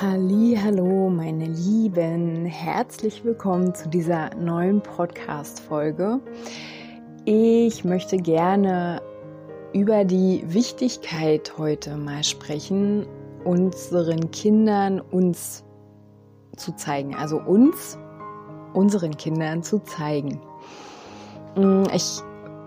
Hallo, meine Lieben, herzlich willkommen zu dieser neuen Podcast Folge. Ich möchte gerne über die Wichtigkeit heute mal sprechen, unseren Kindern uns zu zeigen, also uns unseren Kindern zu zeigen. Ich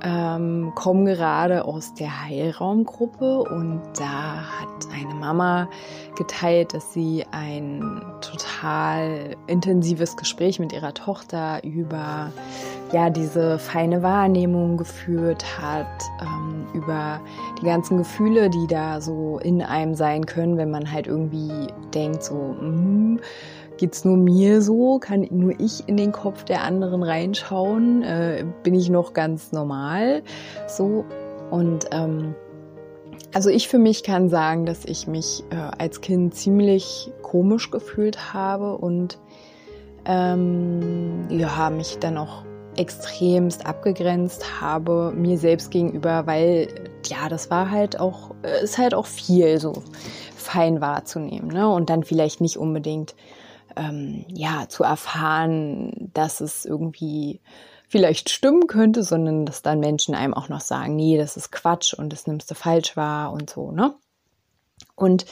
ähm, komme gerade aus der Heilraumgruppe und da hat eine Mama geteilt, dass sie ein total intensives Gespräch mit ihrer Tochter über ja diese feine Wahrnehmung geführt hat, ähm, über die ganzen Gefühle, die da so in einem sein können, wenn man halt irgendwie denkt so, mh, Geht's nur mir so? Kann nur ich in den Kopf der anderen reinschauen? Äh, bin ich noch ganz normal? So und ähm, also ich für mich kann sagen, dass ich mich äh, als Kind ziemlich komisch gefühlt habe und ähm, ja, mich dann auch extremst abgegrenzt habe mir selbst gegenüber, weil ja, das war halt auch, äh, ist halt auch viel so fein wahrzunehmen, ne? Und dann vielleicht nicht unbedingt ähm, ja, zu erfahren, dass es irgendwie vielleicht stimmen könnte, sondern dass dann Menschen einem auch noch sagen, nee, das ist Quatsch und das nimmst du falsch wahr und so, ne? Und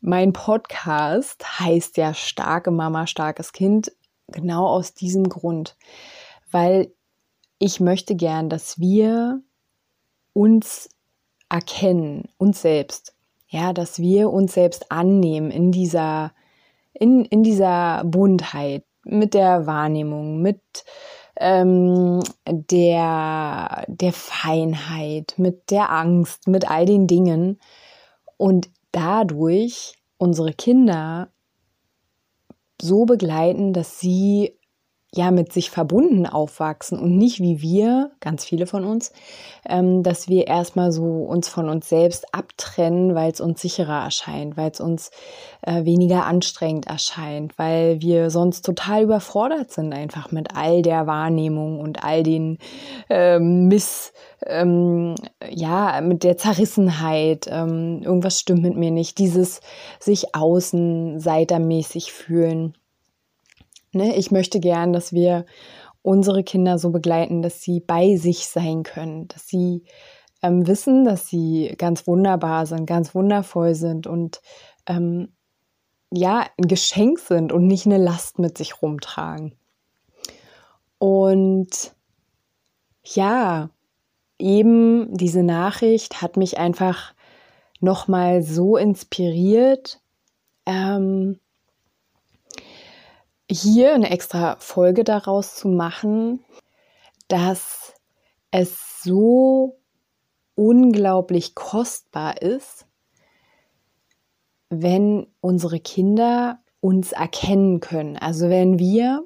mein Podcast heißt ja Starke Mama, starkes Kind, genau aus diesem Grund, weil ich möchte gern, dass wir uns erkennen, uns selbst, ja, dass wir uns selbst annehmen in dieser in, in dieser Buntheit, mit der Wahrnehmung, mit ähm, der, der Feinheit, mit der Angst, mit all den Dingen. Und dadurch unsere Kinder so begleiten, dass sie ja mit sich verbunden aufwachsen und nicht wie wir, ganz viele von uns, ähm, dass wir erstmal so uns von uns selbst abtrennen, weil es uns sicherer erscheint, weil es uns äh, weniger anstrengend erscheint, weil wir sonst total überfordert sind einfach mit all der Wahrnehmung und all den ähm, Miss, ähm, ja, mit der Zerrissenheit, ähm, irgendwas stimmt mit mir nicht, dieses sich außenseitermäßig fühlen Ne? Ich möchte gern, dass wir unsere Kinder so begleiten, dass sie bei sich sein können, dass sie ähm, wissen, dass sie ganz wunderbar sind, ganz wundervoll sind und ähm, ja, ein Geschenk sind und nicht eine Last mit sich rumtragen. Und ja, eben diese Nachricht hat mich einfach nochmal so inspiriert, ähm, hier eine extra Folge daraus zu machen, dass es so unglaublich kostbar ist, wenn unsere Kinder uns erkennen können. Also wenn wir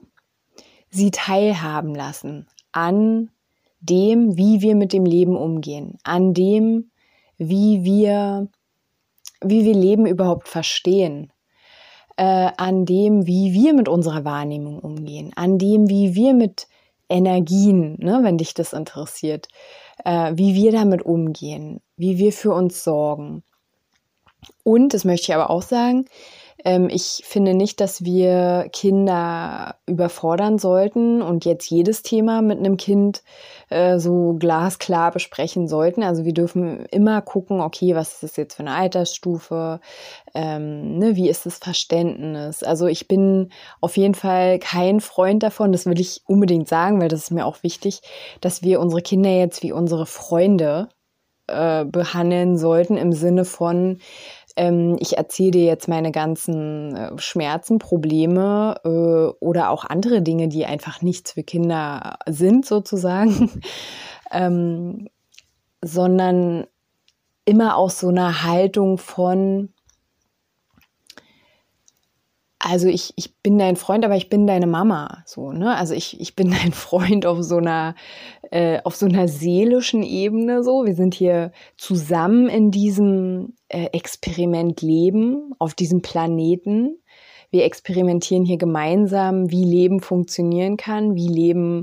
sie teilhaben lassen an dem, wie wir mit dem Leben umgehen, an dem, wie wir, wie wir Leben überhaupt verstehen, äh, an dem, wie wir mit unserer Wahrnehmung umgehen, an dem, wie wir mit Energien, ne, wenn dich das interessiert, äh, wie wir damit umgehen, wie wir für uns sorgen. Und, das möchte ich aber auch sagen, ähm, ich finde nicht, dass wir Kinder überfordern sollten und jetzt jedes Thema mit einem Kind äh, so glasklar besprechen sollten. Also wir dürfen immer gucken, okay, was ist das jetzt für eine Altersstufe? Ähm, ne, wie ist das Verständnis? Also ich bin auf jeden Fall kein Freund davon, das will ich unbedingt sagen, weil das ist mir auch wichtig, dass wir unsere Kinder jetzt wie unsere Freunde äh, behandeln sollten im Sinne von, ähm, ich erzähle dir jetzt meine ganzen äh, Schmerzen, Probleme äh, oder auch andere Dinge, die einfach nichts für Kinder sind sozusagen, ähm, sondern immer aus so einer Haltung von, also ich, ich bin dein Freund, aber ich bin deine Mama. So, ne? Also ich, ich bin dein Freund auf so einer, äh, auf so einer seelischen Ebene. So, wir sind hier zusammen in diesem Experiment leben, auf diesem Planeten. Wir experimentieren hier gemeinsam, wie Leben funktionieren kann, wie Leben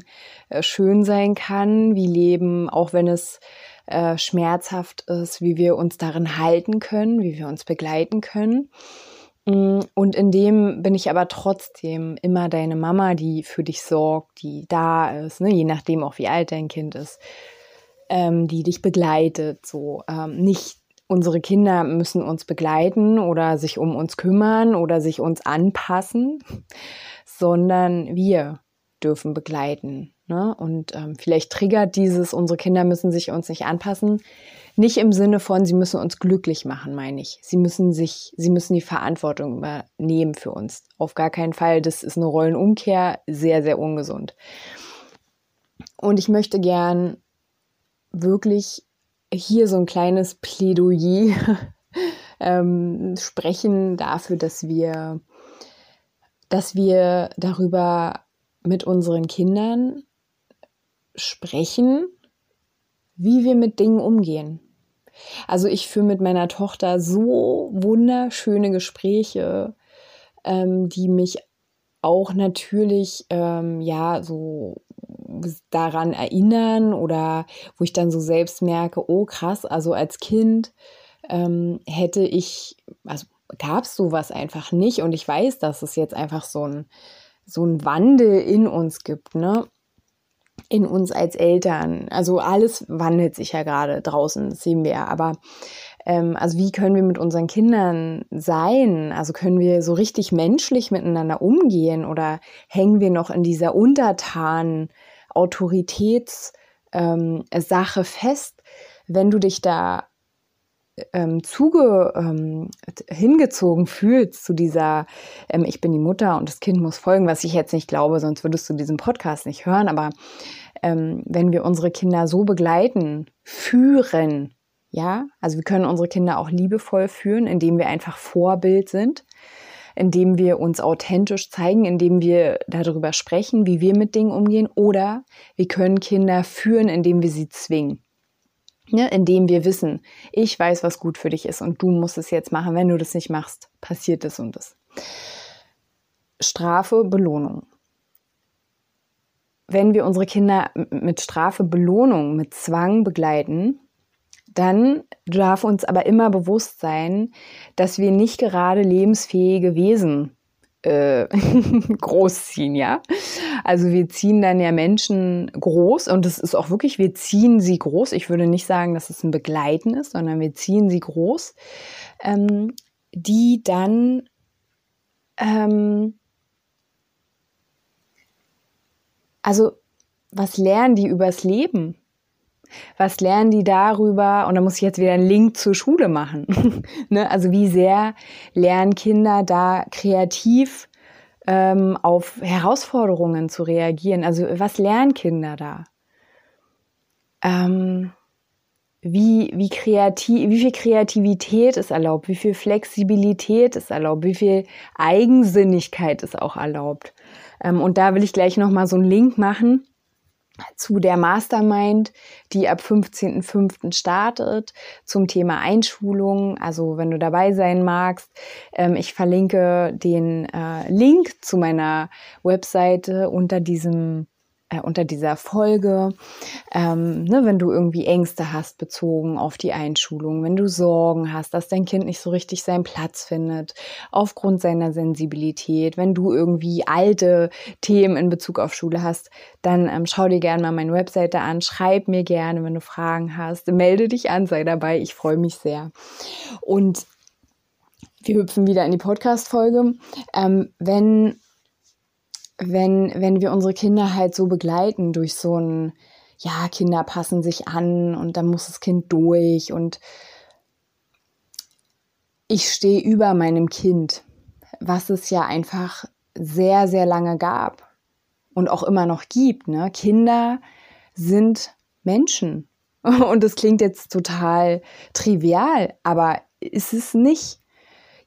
äh, schön sein kann, wie Leben, auch wenn es äh, schmerzhaft ist, wie wir uns darin halten können, wie wir uns begleiten können. Mm, und in dem bin ich aber trotzdem immer deine Mama, die für dich sorgt, die da ist, ne? je nachdem auch wie alt dein Kind ist, ähm, die dich begleitet. So ähm, nicht unsere Kinder müssen uns begleiten oder sich um uns kümmern oder sich uns anpassen, sondern wir dürfen begleiten. Ne? Und ähm, vielleicht triggert dieses, unsere Kinder müssen sich uns nicht anpassen. Nicht im Sinne von, sie müssen uns glücklich machen, meine ich. Sie müssen sich, sie müssen die Verantwortung übernehmen für uns. Auf gar keinen Fall. Das ist eine Rollenumkehr, sehr, sehr ungesund. Und ich möchte gern wirklich hier so ein kleines Plädoyer ähm, sprechen dafür, dass wir, dass wir darüber mit unseren Kindern sprechen, wie wir mit Dingen umgehen. Also ich führe mit meiner Tochter so wunderschöne Gespräche, ähm, die mich auch natürlich ähm, ja so daran erinnern oder wo ich dann so selbst merke, oh krass, also als Kind ähm, hätte ich, also gab es sowas einfach nicht und ich weiß, dass es jetzt einfach so ein so ein Wandel in uns gibt, ne? In uns als Eltern. Also alles wandelt sich ja gerade draußen, das sehen wir ja. Aber ähm, also wie können wir mit unseren Kindern sein? Also können wir so richtig menschlich miteinander umgehen oder hängen wir noch in dieser untertanen Autoritätssache ähm, fest? Wenn du dich da ähm, zuge, ähm, hingezogen fühlst zu dieser, ähm, ich bin die Mutter und das Kind muss folgen, was ich jetzt nicht glaube, sonst würdest du diesen Podcast nicht hören. Aber ähm, wenn wir unsere Kinder so begleiten, führen, ja, also wir können unsere Kinder auch liebevoll führen, indem wir einfach Vorbild sind, indem wir uns authentisch zeigen, indem wir darüber sprechen, wie wir mit Dingen umgehen, oder wir können Kinder führen, indem wir sie zwingen. Ne, indem wir wissen, ich weiß, was gut für dich ist und du musst es jetzt machen. Wenn du das nicht machst, passiert das und das. Strafe, Belohnung. Wenn wir unsere Kinder mit Strafe, Belohnung, mit Zwang begleiten, dann darf uns aber immer bewusst sein, dass wir nicht gerade lebensfähige Wesen äh, großziehen, ja. Also wir ziehen dann ja Menschen groß und das ist auch wirklich, wir ziehen sie groß. Ich würde nicht sagen, dass es ein Begleiten ist, sondern wir ziehen sie groß, ähm, die dann ähm, also was lernen die übers Leben? Was lernen die darüber? Und da muss ich jetzt wieder einen Link zur Schule machen. ne? Also wie sehr lernen Kinder da kreativ ähm, auf Herausforderungen zu reagieren? Also was lernen Kinder da? Ähm, wie, wie, kreativ, wie viel Kreativität ist erlaubt, wie viel Flexibilität ist erlaubt, wie viel Eigensinnigkeit ist auch erlaubt. Ähm, und da will ich gleich nochmal so einen Link machen zu der Mastermind, die ab 15.05. startet, zum Thema Einschulung. Also wenn du dabei sein magst, ähm, ich verlinke den äh, Link zu meiner Webseite unter diesem äh, unter dieser Folge, ähm, ne, wenn du irgendwie Ängste hast bezogen auf die Einschulung, wenn du Sorgen hast, dass dein Kind nicht so richtig seinen Platz findet, aufgrund seiner Sensibilität, wenn du irgendwie alte Themen in Bezug auf Schule hast, dann ähm, schau dir gerne mal meine Webseite an, schreib mir gerne, wenn du Fragen hast, melde dich an, sei dabei, ich freue mich sehr. Und wir hüpfen wieder in die Podcast-Folge. Ähm, wenn wenn, wenn wir unsere Kinder halt so begleiten durch so ein, ja, Kinder passen sich an und dann muss das Kind durch und ich stehe über meinem Kind, was es ja einfach sehr, sehr lange gab und auch immer noch gibt. Ne? Kinder sind Menschen. Und das klingt jetzt total trivial, aber ist es nicht.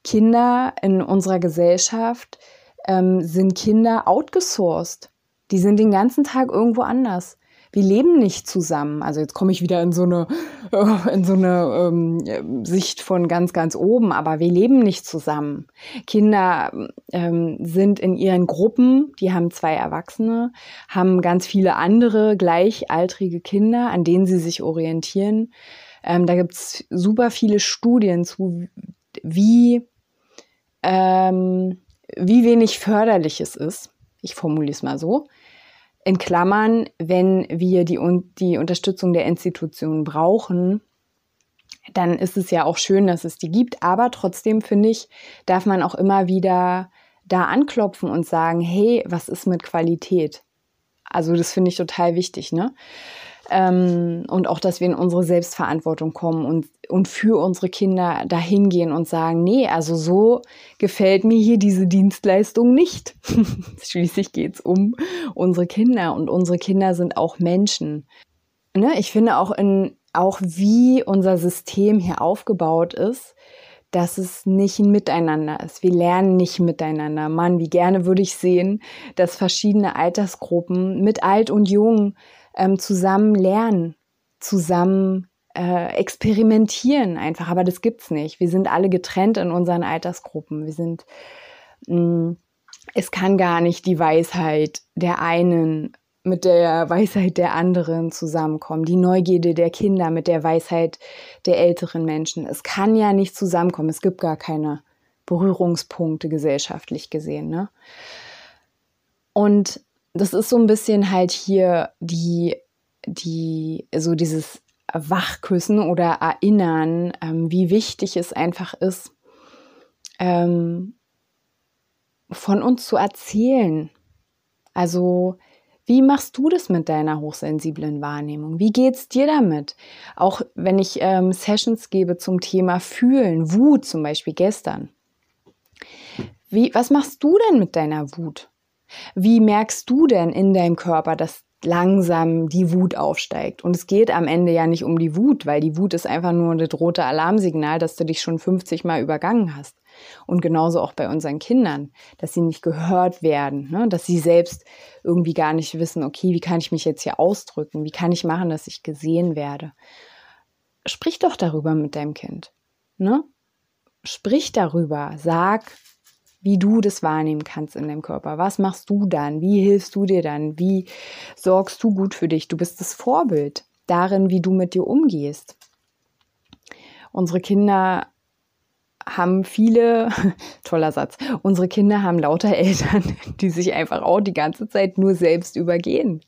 Kinder in unserer Gesellschaft ähm, sind Kinder outgesourced. Die sind den ganzen Tag irgendwo anders wir leben nicht zusammen. Also jetzt komme ich wieder in so eine, in so eine ähm, Sicht von ganz, ganz oben, aber wir leben nicht zusammen. Kinder ähm, sind in ihren Gruppen, die haben zwei Erwachsene, haben ganz viele andere gleichaltrige Kinder, an denen sie sich orientieren. Ähm, da gibt's super viele Studien zu, wie, ähm, wie wenig förderlich es ist. Ich formuliere es mal so in Klammern, wenn wir die, die Unterstützung der Institutionen brauchen, dann ist es ja auch schön, dass es die gibt. Aber trotzdem finde ich, darf man auch immer wieder da anklopfen und sagen, hey, was ist mit Qualität? Also das finde ich total wichtig, ne? Ähm, und auch, dass wir in unsere Selbstverantwortung kommen und, und für unsere Kinder dahin gehen und sagen, nee, also so gefällt mir hier diese Dienstleistung nicht. Schließlich geht es um unsere Kinder und unsere Kinder sind auch Menschen. Ne? Ich finde auch in, auch wie unser System hier aufgebaut ist, dass es nicht ein Miteinander ist. Wir lernen nicht miteinander. Mann, wie gerne würde ich sehen, dass verschiedene Altersgruppen mit alt und jung ähm, zusammen lernen, zusammen äh, experimentieren einfach. Aber das gibt's nicht. Wir sind alle getrennt in unseren Altersgruppen. Wir sind, mh, mm, es kann gar nicht die Weisheit der einen mit der Weisheit der anderen zusammenkommen, die Neugierde der Kinder mit der Weisheit der älteren Menschen. Es kann ja nicht zusammenkommen. Es gibt gar keine Berührungspunkte gesellschaftlich gesehen. Ne? Und das ist so ein bisschen halt hier die, die, so dieses Wachküssen oder Erinnern, ähm, wie wichtig es einfach ist, ähm, von uns zu erzählen. Also, wie machst du das mit deiner hochsensiblen Wahrnehmung? Wie geht's dir damit? Auch wenn ich ähm, Sessions gebe zum Thema Fühlen, Wut zum Beispiel gestern. Wie, was machst du denn mit deiner Wut? Wie merkst du denn in deinem Körper, dass langsam die Wut aufsteigt? Und es geht am Ende ja nicht um die Wut, weil die Wut ist einfach nur das rote Alarmsignal, dass du dich schon 50 Mal übergangen hast. Und genauso auch bei unseren Kindern, dass sie nicht gehört werden, ne? dass sie selbst irgendwie gar nicht wissen, okay, wie kann ich mich jetzt hier ausdrücken? Wie kann ich machen, dass ich gesehen werde? Sprich doch darüber mit deinem Kind. Ne? Sprich darüber. Sag, wie du das wahrnehmen kannst in deinem Körper. Was machst du dann? Wie hilfst du dir dann? Wie sorgst du gut für dich? Du bist das Vorbild darin, wie du mit dir umgehst. Unsere Kinder haben viele, toller Satz, unsere Kinder haben lauter Eltern, die sich einfach auch die ganze Zeit nur selbst übergehen,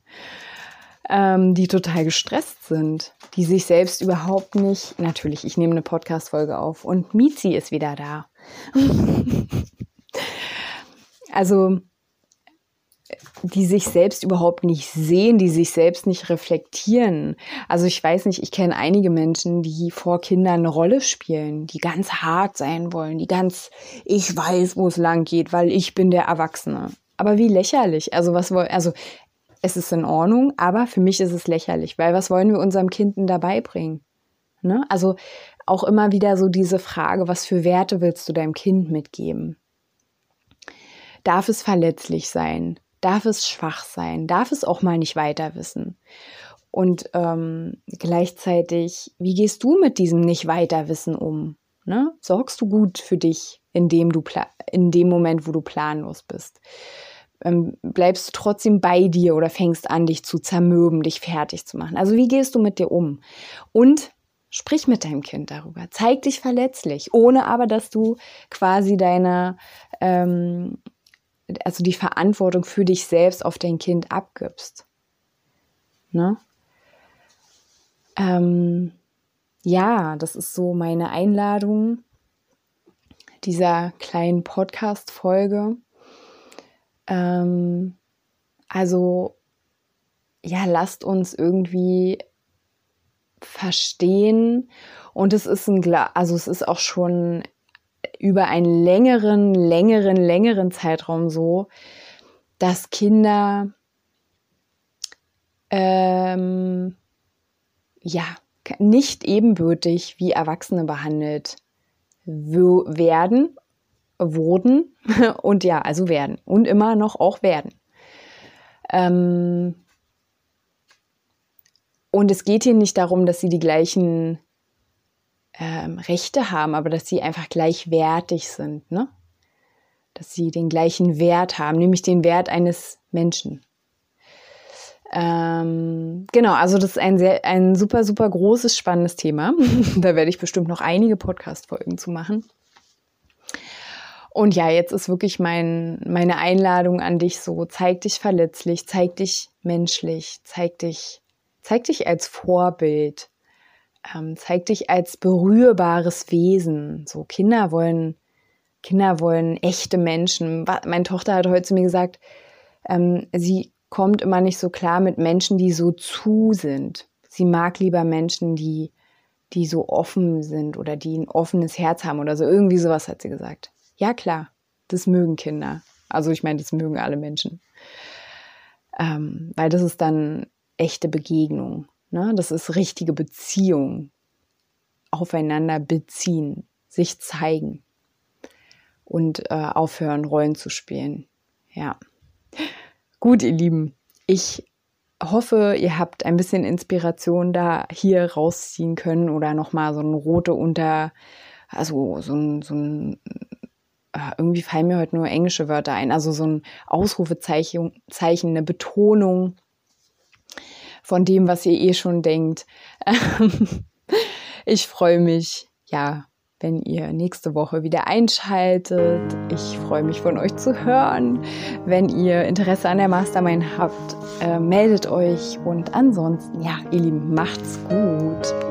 ähm, die total gestresst sind, die sich selbst überhaupt nicht, natürlich, ich nehme eine Podcast-Folge auf und Mizi ist wieder da. also die sich selbst überhaupt nicht sehen, die sich selbst nicht reflektieren. Also ich weiß nicht, ich kenne einige Menschen, die vor Kindern eine Rolle spielen, die ganz hart sein wollen, die ganz, ich weiß, wo es lang geht, weil ich bin der Erwachsene. Aber wie lächerlich. Also was wollen, also es ist in Ordnung, aber für mich ist es lächerlich, weil was wollen wir unserem Kind denn dabei bringen? Ne? Also auch immer wieder so diese Frage, was für Werte willst du deinem Kind mitgeben? Darf es verletzlich sein? Darf es schwach sein? Darf es auch mal nicht weiter wissen? Und ähm, gleichzeitig, wie gehst du mit diesem Nicht-Weiterwissen um? Ne? Sorgst du gut für dich in dem, du in dem Moment, wo du planlos bist? Ähm, bleibst du trotzdem bei dir oder fängst an, dich zu zermürben, dich fertig zu machen? Also wie gehst du mit dir um? Und sprich mit deinem Kind darüber. Zeig dich verletzlich, ohne aber, dass du quasi deine ähm, also die Verantwortung für dich selbst auf dein Kind abgibst. Ne? Ähm, ja, das ist so meine Einladung dieser kleinen Podcast-Folge. Ähm, also, ja, lasst uns irgendwie verstehen. Und es ist ein, also es ist auch schon über einen längeren, längeren, längeren Zeitraum so, dass Kinder ähm, ja nicht ebenbürtig wie Erwachsene behandelt werden wurden und ja, also werden und immer noch auch werden. Ähm und es geht hier nicht darum, dass sie die gleichen ähm, Rechte haben, aber dass sie einfach gleichwertig sind, ne? Dass sie den gleichen Wert haben, nämlich den Wert eines Menschen. Ähm, genau, also das ist ein sehr, ein super, super großes, spannendes Thema. da werde ich bestimmt noch einige Podcast-Folgen zu machen. Und ja, jetzt ist wirklich mein, meine Einladung an dich so, zeig dich verletzlich, zeig dich menschlich, zeig dich, zeig dich als Vorbild, ähm, zeig dich als berührbares Wesen. So Kinder wollen, Kinder wollen echte Menschen. Meine Tochter hat heute zu mir gesagt, ähm, sie kommt immer nicht so klar mit Menschen, die so zu sind. Sie mag lieber Menschen, die, die so offen sind oder die ein offenes Herz haben oder so. Irgendwie sowas hat sie gesagt. Ja, klar, das mögen Kinder. Also ich meine, das mögen alle Menschen. Ähm, weil das ist dann echte Begegnung. Ne? Das ist richtige Beziehung. Aufeinander beziehen, sich zeigen und äh, aufhören, Rollen zu spielen. Ja. Gut, ihr Lieben. Ich hoffe, ihr habt ein bisschen Inspiration da hier rausziehen können oder nochmal so eine rote unter, also so ein, so ein Ah, irgendwie fallen mir heute nur englische Wörter ein, also so ein Ausrufezeichen, Zeichen, eine Betonung von dem, was ihr eh schon denkt. ich freue mich, ja, wenn ihr nächste Woche wieder einschaltet. Ich freue mich von euch zu hören. Wenn ihr Interesse an der Mastermind habt, äh, meldet euch. Und ansonsten, ja, ihr Lieben, macht's gut.